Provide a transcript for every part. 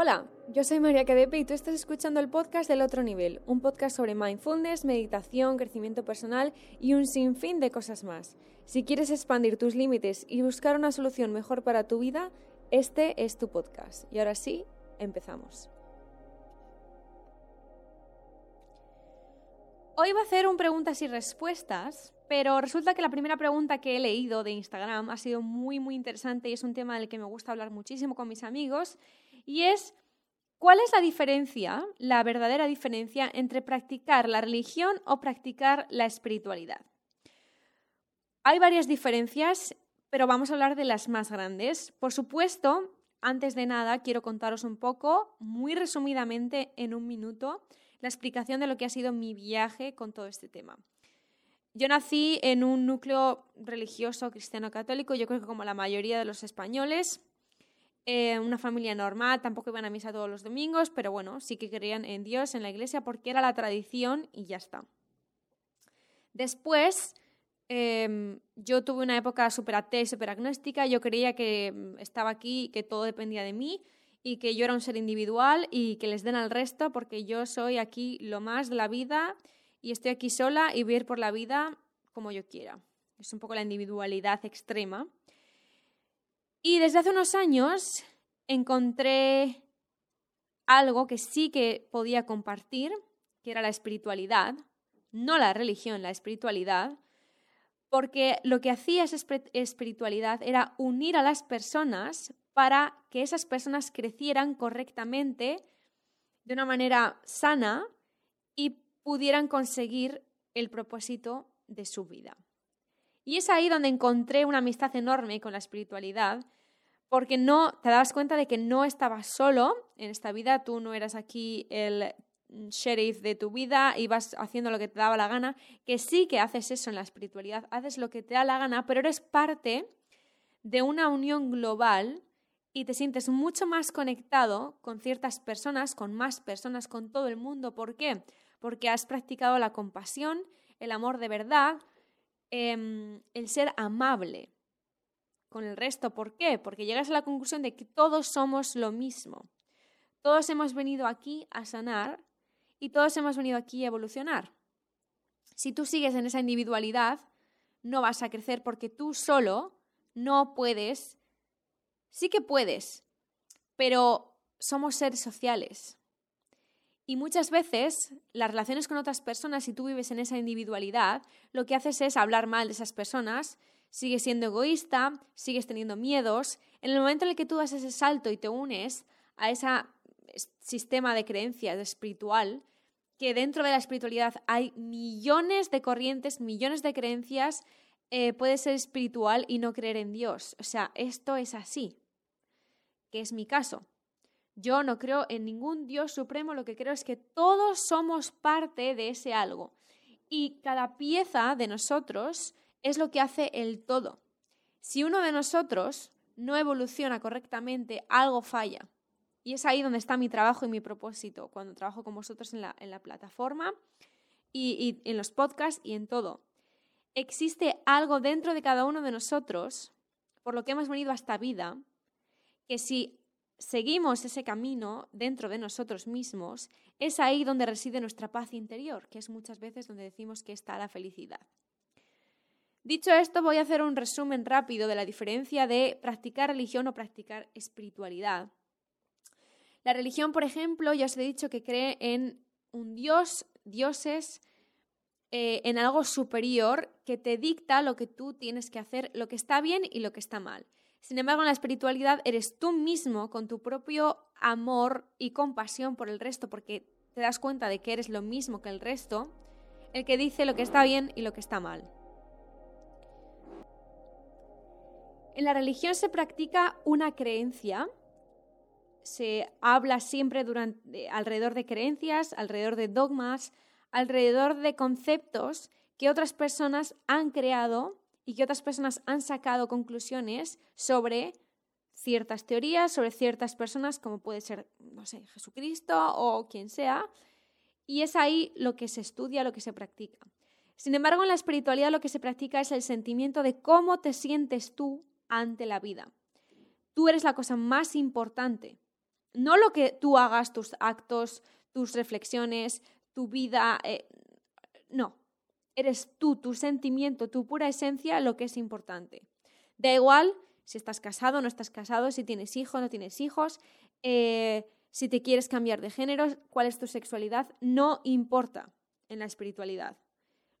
Hola, yo soy María Cadepe y tú estás escuchando el podcast del otro nivel, un podcast sobre mindfulness, meditación, crecimiento personal y un sinfín de cosas más. Si quieres expandir tus límites y buscar una solución mejor para tu vida, este es tu podcast. Y ahora sí, empezamos. Hoy va a hacer un preguntas y respuestas, pero resulta que la primera pregunta que he leído de Instagram ha sido muy muy interesante y es un tema del que me gusta hablar muchísimo con mis amigos y es ¿cuál es la diferencia, la verdadera diferencia entre practicar la religión o practicar la espiritualidad? Hay varias diferencias, pero vamos a hablar de las más grandes. Por supuesto, antes de nada, quiero contaros un poco, muy resumidamente, en un minuto, la explicación de lo que ha sido mi viaje con todo este tema. Yo nací en un núcleo religioso cristiano católico, yo creo que como la mayoría de los españoles, eh, una familia normal, tampoco iban a misa todos los domingos, pero bueno, sí que creían en Dios, en la iglesia, porque era la tradición y ya está. Después, em, yo tuve una época súper atea y súper agnóstica, yo creía que mm, estaba aquí, que todo dependía de mí y que yo era un ser individual y que les den al resto porque yo soy aquí lo más de la vida y estoy aquí sola y voy a ir por la vida como yo quiera. Es un poco la individualidad extrema. Y desde hace unos años encontré algo que sí que podía compartir, que era la espiritualidad, no la religión, la espiritualidad, porque lo que hacía esa espiritualidad era unir a las personas para que esas personas crecieran correctamente, de una manera sana y pudieran conseguir el propósito de su vida. Y es ahí donde encontré una amistad enorme con la espiritualidad, porque no te dabas cuenta de que no estabas solo en esta vida, tú no eras aquí el sheriff de tu vida y vas haciendo lo que te daba la gana, que sí que haces eso en la espiritualidad, haces lo que te da la gana, pero eres parte de una unión global y te sientes mucho más conectado con ciertas personas, con más personas, con todo el mundo. ¿Por qué? Porque has practicado la compasión, el amor de verdad, Em, el ser amable con el resto. ¿Por qué? Porque llegas a la conclusión de que todos somos lo mismo. Todos hemos venido aquí a sanar y todos hemos venido aquí a evolucionar. Si tú sigues en esa individualidad, no vas a crecer porque tú solo no puedes. Sí que puedes, pero somos seres sociales. Y muchas veces las relaciones con otras personas, si tú vives en esa individualidad, lo que haces es hablar mal de esas personas, sigues siendo egoísta, sigues teniendo miedos. En el momento en el que tú das ese salto y te unes a ese sistema de creencias espiritual, que dentro de la espiritualidad hay millones de corrientes, millones de creencias, eh, puede ser espiritual y no creer en Dios. O sea, esto es así, que es mi caso. Yo no creo en ningún Dios supremo, lo que creo es que todos somos parte de ese algo. Y cada pieza de nosotros es lo que hace el todo. Si uno de nosotros no evoluciona correctamente, algo falla. Y es ahí donde está mi trabajo y mi propósito, cuando trabajo con vosotros en la, plataforma y, en los podcasts y en todo. Existe algo dentro de cada uno de nosotros, por lo que hemos venido a esta vida, que si seguimos ese camino dentro de nosotros mismos, es ahí donde reside nuestra paz interior, que es muchas veces donde decimos que está la felicidad. Dicho esto, voy a hacer un resumen rápido de la diferencia de practicar religión o practicar espiritualidad. La religión, por ejemplo, ya os he dicho que cree en un dios, dioses, eh, en algo superior que te dicta lo que tú tienes que hacer, lo que está bien y lo que está mal. Sin embargo, en la espiritualidad eres tú mismo con tu propio amor y compasión por el resto, porque te das cuenta de que eres lo mismo que el resto, el que dice lo que está bien y lo que está mal. En la religión se practica una creencia, se habla siempre durante, alrededor de creencias, alrededor de dogmas, alrededor de conceptos que otras personas han creado y que otras personas han sacado conclusiones sobre ciertas teorías, sobre ciertas personas, como puede ser, no sé, Jesucristo o quien sea, y es ahí lo que se estudia, lo que se practica. Sin embargo, en la espiritualidad lo que se practica es el sentimiento de cómo te sientes tú ante la vida. Tú eres la cosa más importante. No lo que tú hagas, tus actos, tus reflexiones, tu vida. Eh, no. Eres tú, tu sentimiento, tu pura esencia lo que es importante. Da igual si estás casado, no estás casado, si tienes hijos, no tienes hijos, eh, si te quieres cambiar de género, cuál es tu sexualidad, no importa en la espiritualidad.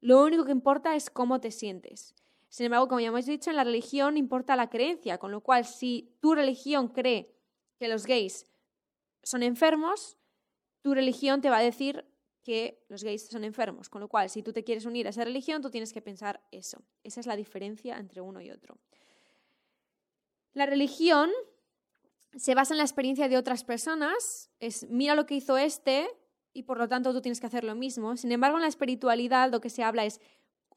Lo único que importa es cómo te sientes. Sin embargo, como ya hemos dicho, en la religión importa la creencia, con lo cual si tu religión cree que los gays son enfermos, tu religión te va a decir que los gays son enfermos. Con lo cual, si tú te quieres unir a esa religión, tú tienes que pensar eso. Esa es la diferencia entre uno y otro. La religión se basa en la experiencia de otras personas, es mira lo que hizo este y por lo tanto tú tienes que hacer lo mismo. Sin embargo, en la espiritualidad lo que se habla es,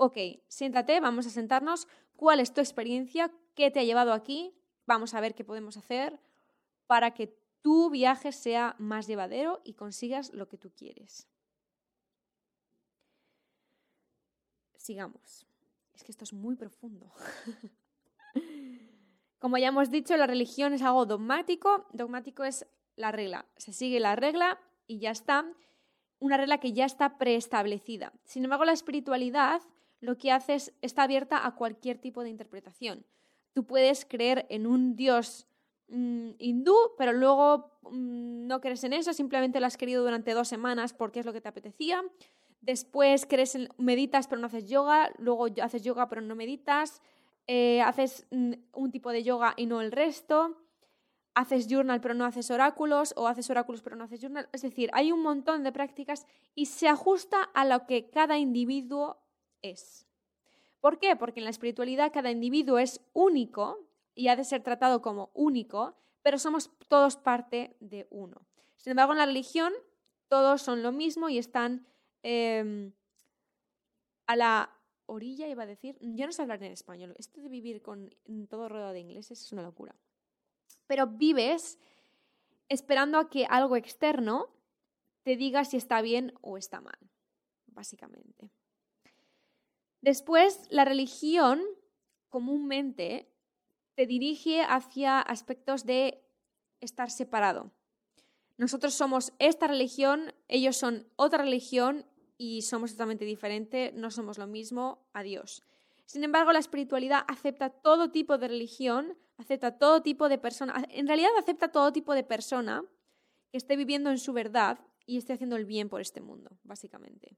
ok, siéntate, vamos a sentarnos, ¿cuál es tu experiencia? ¿Qué te ha llevado aquí? Vamos a ver qué podemos hacer para que tu viaje sea más llevadero y consigas lo que tú quieres. Sigamos. Es que esto es muy profundo. Como ya hemos dicho, la religión es algo dogmático. Dogmático es la regla. Se sigue la regla y ya está. Una regla que ya está preestablecida. Sin embargo, la espiritualidad lo que hace es está abierta a cualquier tipo de interpretación. Tú puedes creer en un dios mm, hindú, pero luego mm, no crees en eso, simplemente lo has querido durante dos semanas porque es lo que te apetecía. Después crees meditas pero no haces yoga, luego haces yoga pero no meditas. Eh, haces mm, un tipo de yoga y no el resto, haces journal pero no haces oráculos o haces oráculos pero no haces journal. Es decir, hay un montón de prácticas y se ajusta a lo que cada individuo es. ¿Por qué? Porque en la espiritualidad cada individuo es único y ha de ser tratado como único, pero somos todos parte de uno. Sin embargo, en la religión todos son lo mismo y están em, a la orilla, iba a decir, yo no sé hablar en español, esto de vivir con todo rodeado de ingleses es una locura. Pero vives esperando a que algo externo te diga si está bien o está mal, básicamente. Después, la religión comúnmente te dirige hacia aspectos de estar separado. Nosotros somos esta religión, ellos son otra religión y somos totalmente diferentes, no somos lo mismo, adiós. Sin embargo, la espiritualidad acepta todo tipo de religión, acepta todo tipo de persona, en realidad acepta todo tipo de persona que esté viviendo en su verdad y esté haciendo el bien por este mundo, básicamente.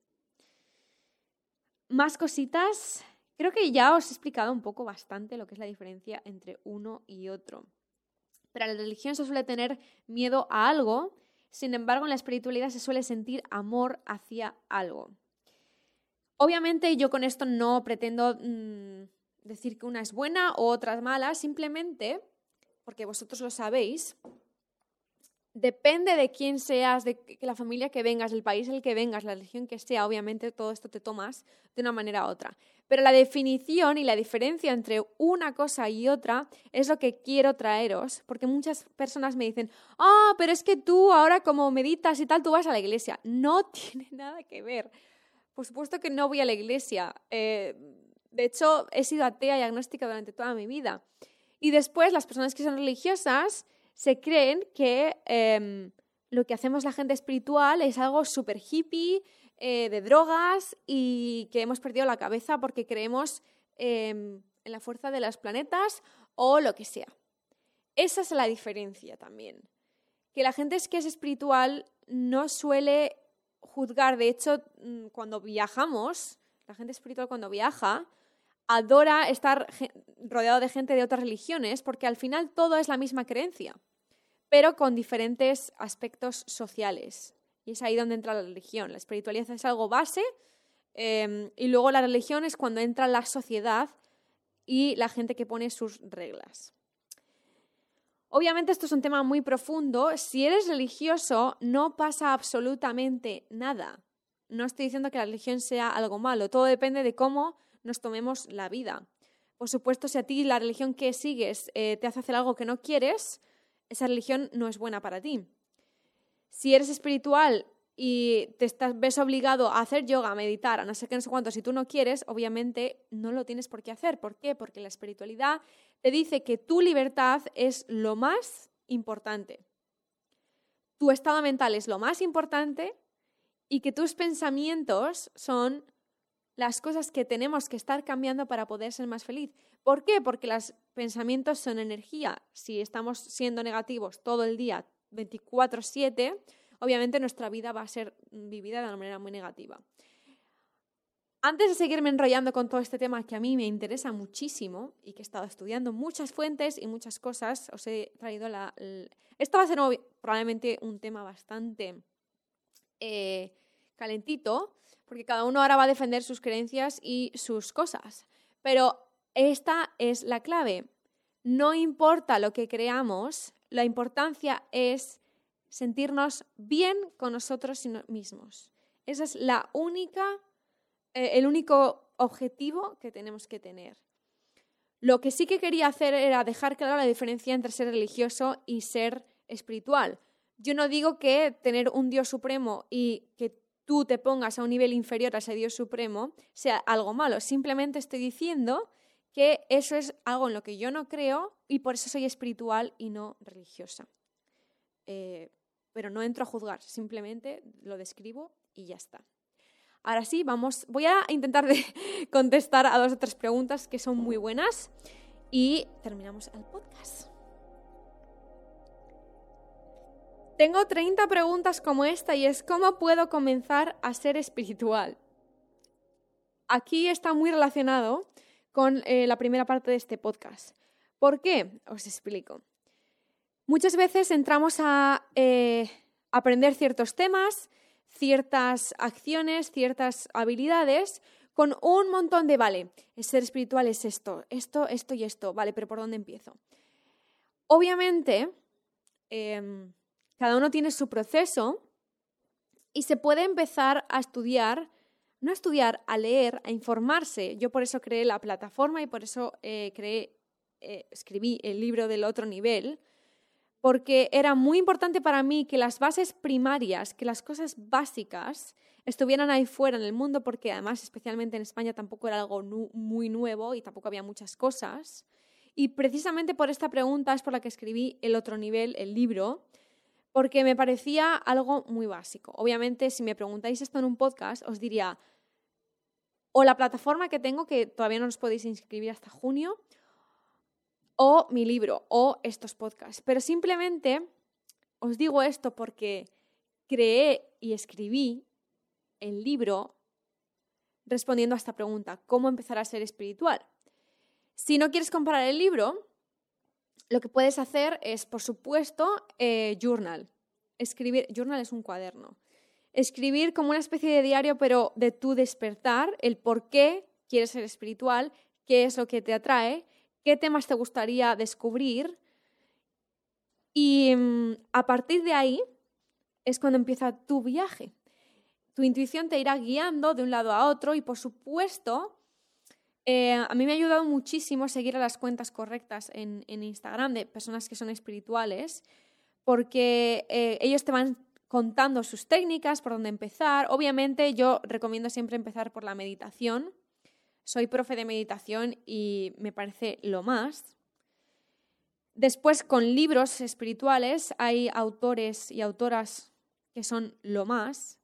Más cositas. Creo que ya os he explicado un poco bastante lo que es la diferencia entre uno y otro. Pero la religión se suele tener miedo a algo sin embargo, en la espiritualidad se suele sentir amor hacia algo. Obviamente yo con esto no pretendo mm, decir que una es buena o otra es mala, simplemente, porque vosotros lo sabéis, depende de quién seas, de la familia que vengas, del país el que vengas, la religión que sea, obviamente todo esto te tomas de una manera u otra. Pero la definición y la diferencia entre una cosa y otra es lo que quiero traeros, porque muchas personas me dicen, ah, pero es que tú ahora como meditas y tal, tú vas a la iglesia. No tiene nada que ver. Por supuesto que no voy a la iglesia. Eh, de hecho, he sido atea y agnóstica durante toda mi vida. Y después las personas que son religiosas se creen que em, lo que hacemos la gente espiritual es algo súper hippie, eh, de drogas y que hemos perdido la cabeza porque creemos em, en la fuerza de los planetas o lo que sea. Esa es la diferencia también. Que la gente que es espiritual no suele juzgar. De hecho, mm, cuando viajamos, la gente espiritual cuando viaja, adora estar rodeado de gente de otras religiones porque al final todo es la misma creencia, pero con diferentes aspectos sociales. Y es ahí donde entra la religión. La espiritualidad es algo base em, y luego la religión es cuando entra la sociedad y la gente que pone sus reglas. Obviamente esto es un tema muy profundo. Si eres religioso no pasa absolutamente nada. No estoy diciendo que la religión sea algo malo. Todo depende de cómo nos tomemos la vida. Por supuesto, si a ti la religión que sigues eh, te hace hacer algo que no quieres, esa religión no es buena para ti. Si eres espiritual y te estás, ves obligado a hacer yoga, a meditar, a no sé qué, no sé cuánto, si tú no quieres, obviamente no lo tienes por qué hacer. ¿Por qué? Porque la espiritualidad te dice que tu libertad es lo más importante. tu estado mental es lo más importante y que tus pensamientos son las cosas que tenemos que estar cambiando para poder ser más feliz. ¿Por qué? Porque los pensamientos son energía. Si estamos siendo negativos todo el día, 24/7, obviamente nuestra vida va a ser vivida de una manera muy negativa. Antes de seguirme enrollando con todo este tema que a mí me interesa muchísimo y que he estado estudiando muchas fuentes y muchas cosas, os he traído la... Esto va a ser probablemente un tema bastante eh, calentito, porque cada uno ahora va a defender sus creencias y sus cosas. Pero esta es la clave. No importa lo que creamos, la importancia es sentirnos bien con nosotros mismos. Esa es la única, eh, el único objetivo que tenemos que tener. Lo que sí que quería hacer era dejar clara la diferencia entre ser religioso y ser espiritual. Yo no digo que tener un Dios supremo y que tú te pongas a un nivel inferior a ese Dios supremo sea algo malo. Simplemente estoy diciendo que eso es algo en lo que yo no creo y por eso soy espiritual y no religiosa. Eh, pero no entro a juzgar, simplemente lo describo y ya está. Ahora sí, vamos, voy a intentar de contestar a dos o tres preguntas que son muy buenas y terminamos el podcast. Tengo 30 preguntas como esta y es ¿cómo puedo comenzar a ser espiritual? Aquí está muy relacionado con eh, la primera parte de este podcast. ¿Por qué? Os explico. Muchas veces entramos a eh, aprender ciertos temas, ciertas acciones, ciertas habilidades con un montón de, vale, ser espiritual es esto, esto, esto y esto, vale, pero ¿por dónde empiezo? Obviamente, em, cada uno tiene su proceso y se puede empezar a estudiar, no a estudiar, a leer, a informarse. Yo por eso creé la plataforma y por eso eh, creé, eh, escribí el libro del otro nivel, porque era muy importante para mí que las bases primarias, que las cosas básicas estuvieran ahí fuera en el mundo, porque además, especialmente en España, tampoco era algo muy nuevo y tampoco había muchas cosas. Y precisamente por esta pregunta es por la que escribí el otro nivel, el libro, porque me parecía algo muy básico. Obviamente, si me preguntáis esto en un podcast, os diría, o la plataforma que tengo, que todavía no os podéis inscribir hasta junio, o mi libro o estos podcasts. Pero simplemente os digo esto porque creé y escribí el libro respondiendo a esta pregunta, ¿cómo empezar a ser espiritual? Si no quieres comprar el libro, lo que puedes hacer es, por supuesto, eh, journal. Escribir, journal es un cuaderno. Escribir como una especie de diario, pero de tu despertar, el por qué quieres ser espiritual, qué es lo que te atrae qué temas te gustaría descubrir y mm, a partir de ahí es cuando empieza tu viaje. Tu intuición te irá guiando de un lado a otro y por supuesto eh, a mí me ha ayudado muchísimo seguir a las cuentas correctas en, Instagram de personas que son espirituales porque eh, ellos te van contando sus técnicas, por dónde empezar. Obviamente yo recomiendo siempre empezar por la meditación soy profe de meditación y me parece lo más. Después, con libros espirituales, hay autores y autoras que son lo más.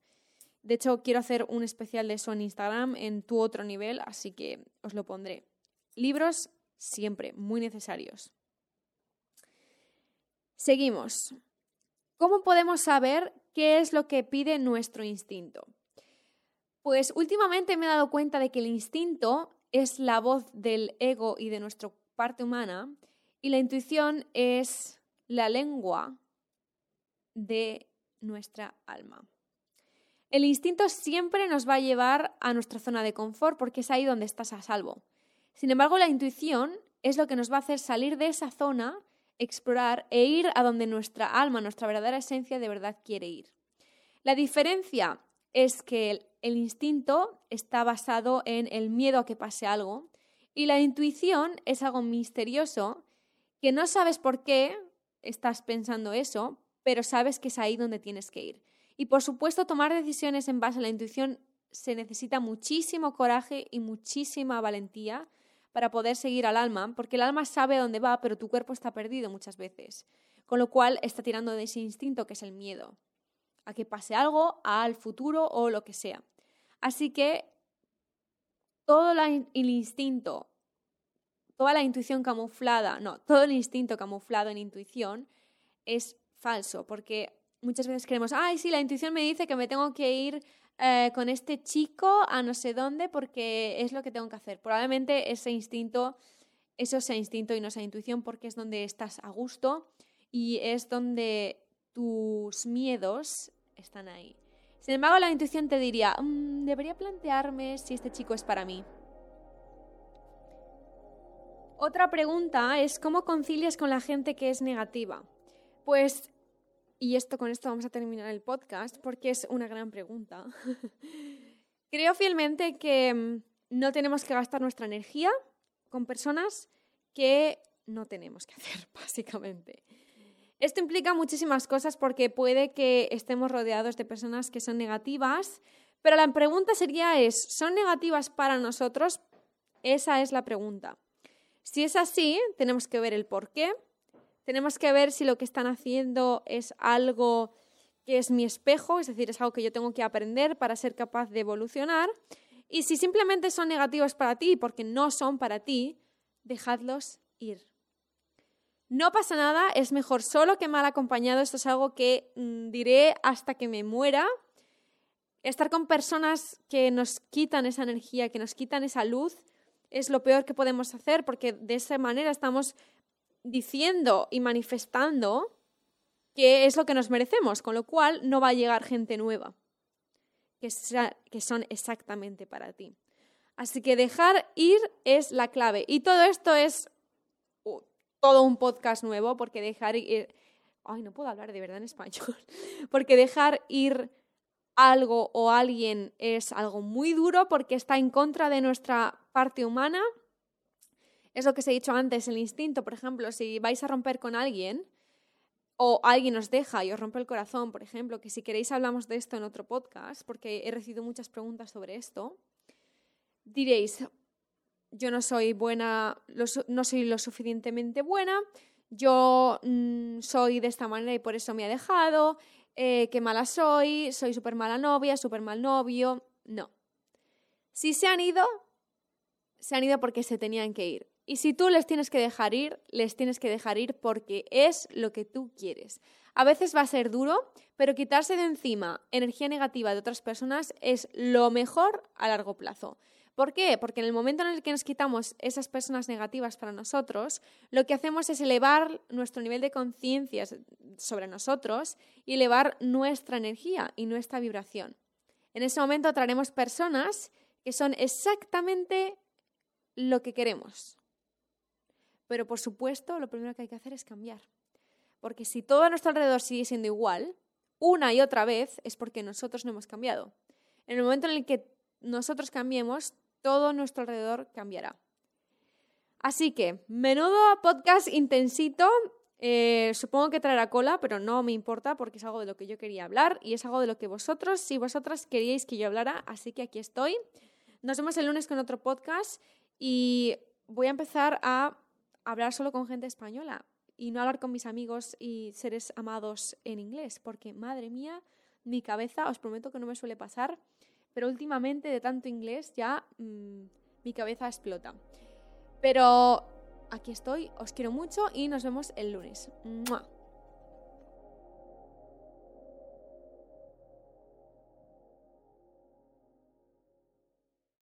De hecho, quiero hacer un especial de eso en Instagram, en tu otro nivel, así que os lo pondré. Libros siempre, muy necesarios. Seguimos. ¿Cómo podemos saber qué es lo que pide nuestro instinto? Pues últimamente me he dado cuenta de que el instinto es la voz del ego y de nuestra parte humana y la intuición es la lengua de nuestra alma. El instinto siempre nos va a llevar a nuestra zona de confort porque es ahí donde estás a salvo. Sin embargo, la intuición es lo que nos va a hacer salir de esa zona, explorar e ir a donde nuestra alma, nuestra verdadera esencia de verdad quiere ir. La diferencia es que el instinto está basado en el miedo a que pase algo y la intuición es algo misterioso que no sabes por qué estás pensando eso, pero sabes que es ahí donde tienes que ir. Y por supuesto, tomar decisiones en base a la intuición se necesita muchísimo coraje y muchísima valentía para poder seguir al alma, porque el alma sabe dónde va, pero tu cuerpo está perdido muchas veces. Con lo cual está tirando de ese instinto que es el miedo, a que pase algo, al futuro o lo que sea. Así que todo el instinto, toda la intuición camuflada, no, todo el instinto camuflado en intuición es falso, porque muchas veces creemos, ay, sí, la intuición me dice que me tengo que ir eh, con este chico a no sé dónde porque es lo que tengo que hacer. Probablemente ese instinto, eso sea instinto y no sea intuición porque es donde estás a gusto y es donde tus miedos están ahí. Sin embargo, la intuición te diría, mm, debería plantearme si este chico es para mí. Otra pregunta es cómo concilias con la gente que es negativa. Pues y esto con esto vamos a terminar el podcast porque es una gran pregunta. Creo fielmente que mm, no tenemos que gastar nuestra energía con personas que no tenemos que hacer, básicamente. Esto implica muchísimas cosas porque puede que estemos rodeados de personas que son negativas, pero la pregunta sería es, ¿son negativas para nosotros? Esa es la pregunta. Si es así, tenemos que ver el por qué tenemos que ver si lo que están haciendo es algo que es mi espejo, es decir, es algo que yo tengo que aprender para ser capaz de evolucionar. Y si simplemente son negativos para ti porque no son para ti, dejadlos ir. No pasa nada, es mejor solo que mal acompañado. Esto es algo que mm, diré hasta que me muera. Estar con personas que nos quitan esa energía, que nos quitan esa luz, es lo peor que podemos hacer porque de esa manera estamos diciendo y manifestando que es lo que nos merecemos, con lo cual no va a llegar gente nueva, que, son exactamente para ti. Así que dejar ir es la clave. Y todo esto es uh, todo un podcast nuevo, porque dejar ir... Ay, no puedo hablar de verdad en español. Porque dejar ir algo o alguien es algo muy duro porque está en contra de nuestra parte humana es lo que os he dicho antes, el instinto, por ejemplo, si vais a romper con alguien o alguien os deja y os rompe el corazón, por ejemplo, que si queréis hablamos de esto en otro podcast, porque he recibido muchas preguntas sobre esto, diréis, yo no soy buena, no soy lo suficientemente buena, yo mm, soy de esta manera y por eso me ha dejado, eh, qué mala soy, soy súper mala novia, súper mal novio. No. Si se han ido, se han ido porque se tenían que ir. Y si tú les tienes que dejar ir, les tienes que dejar ir porque es lo que tú quieres. A veces va a ser duro, pero quitarse de encima energía negativa de otras personas es lo mejor a largo plazo. ¿Por qué? Porque en el momento en el que nos quitamos esas personas negativas para nosotros, lo que hacemos es elevar nuestro nivel de conciencia sobre nosotros y elevar nuestra energía y nuestra vibración. En ese momento atraeremos personas que son exactamente lo que queremos. Pero por supuesto, lo primero que hay que hacer es cambiar. Porque si todo a nuestro alrededor sigue siendo igual, una y otra vez, es porque nosotros no hemos cambiado. En el momento en el que nosotros cambiemos, todo nuestro alrededor cambiará. Así que, menudo podcast intensito. Eh, supongo que traerá cola, pero no me importa porque es algo de lo que yo quería hablar y es algo de lo que vosotros y vosotras queríais que yo hablara. Así que aquí estoy. Nos vemos el lunes con otro podcast y voy a empezar a hablar solo con gente española y no hablar con mis amigos y seres amados en inglés, porque madre mía, mi cabeza, os prometo que no me suele pasar, pero últimamente de tanto inglés ya mm, mi cabeza explota. Pero aquí estoy, os quiero mucho y nos vemos el lunes.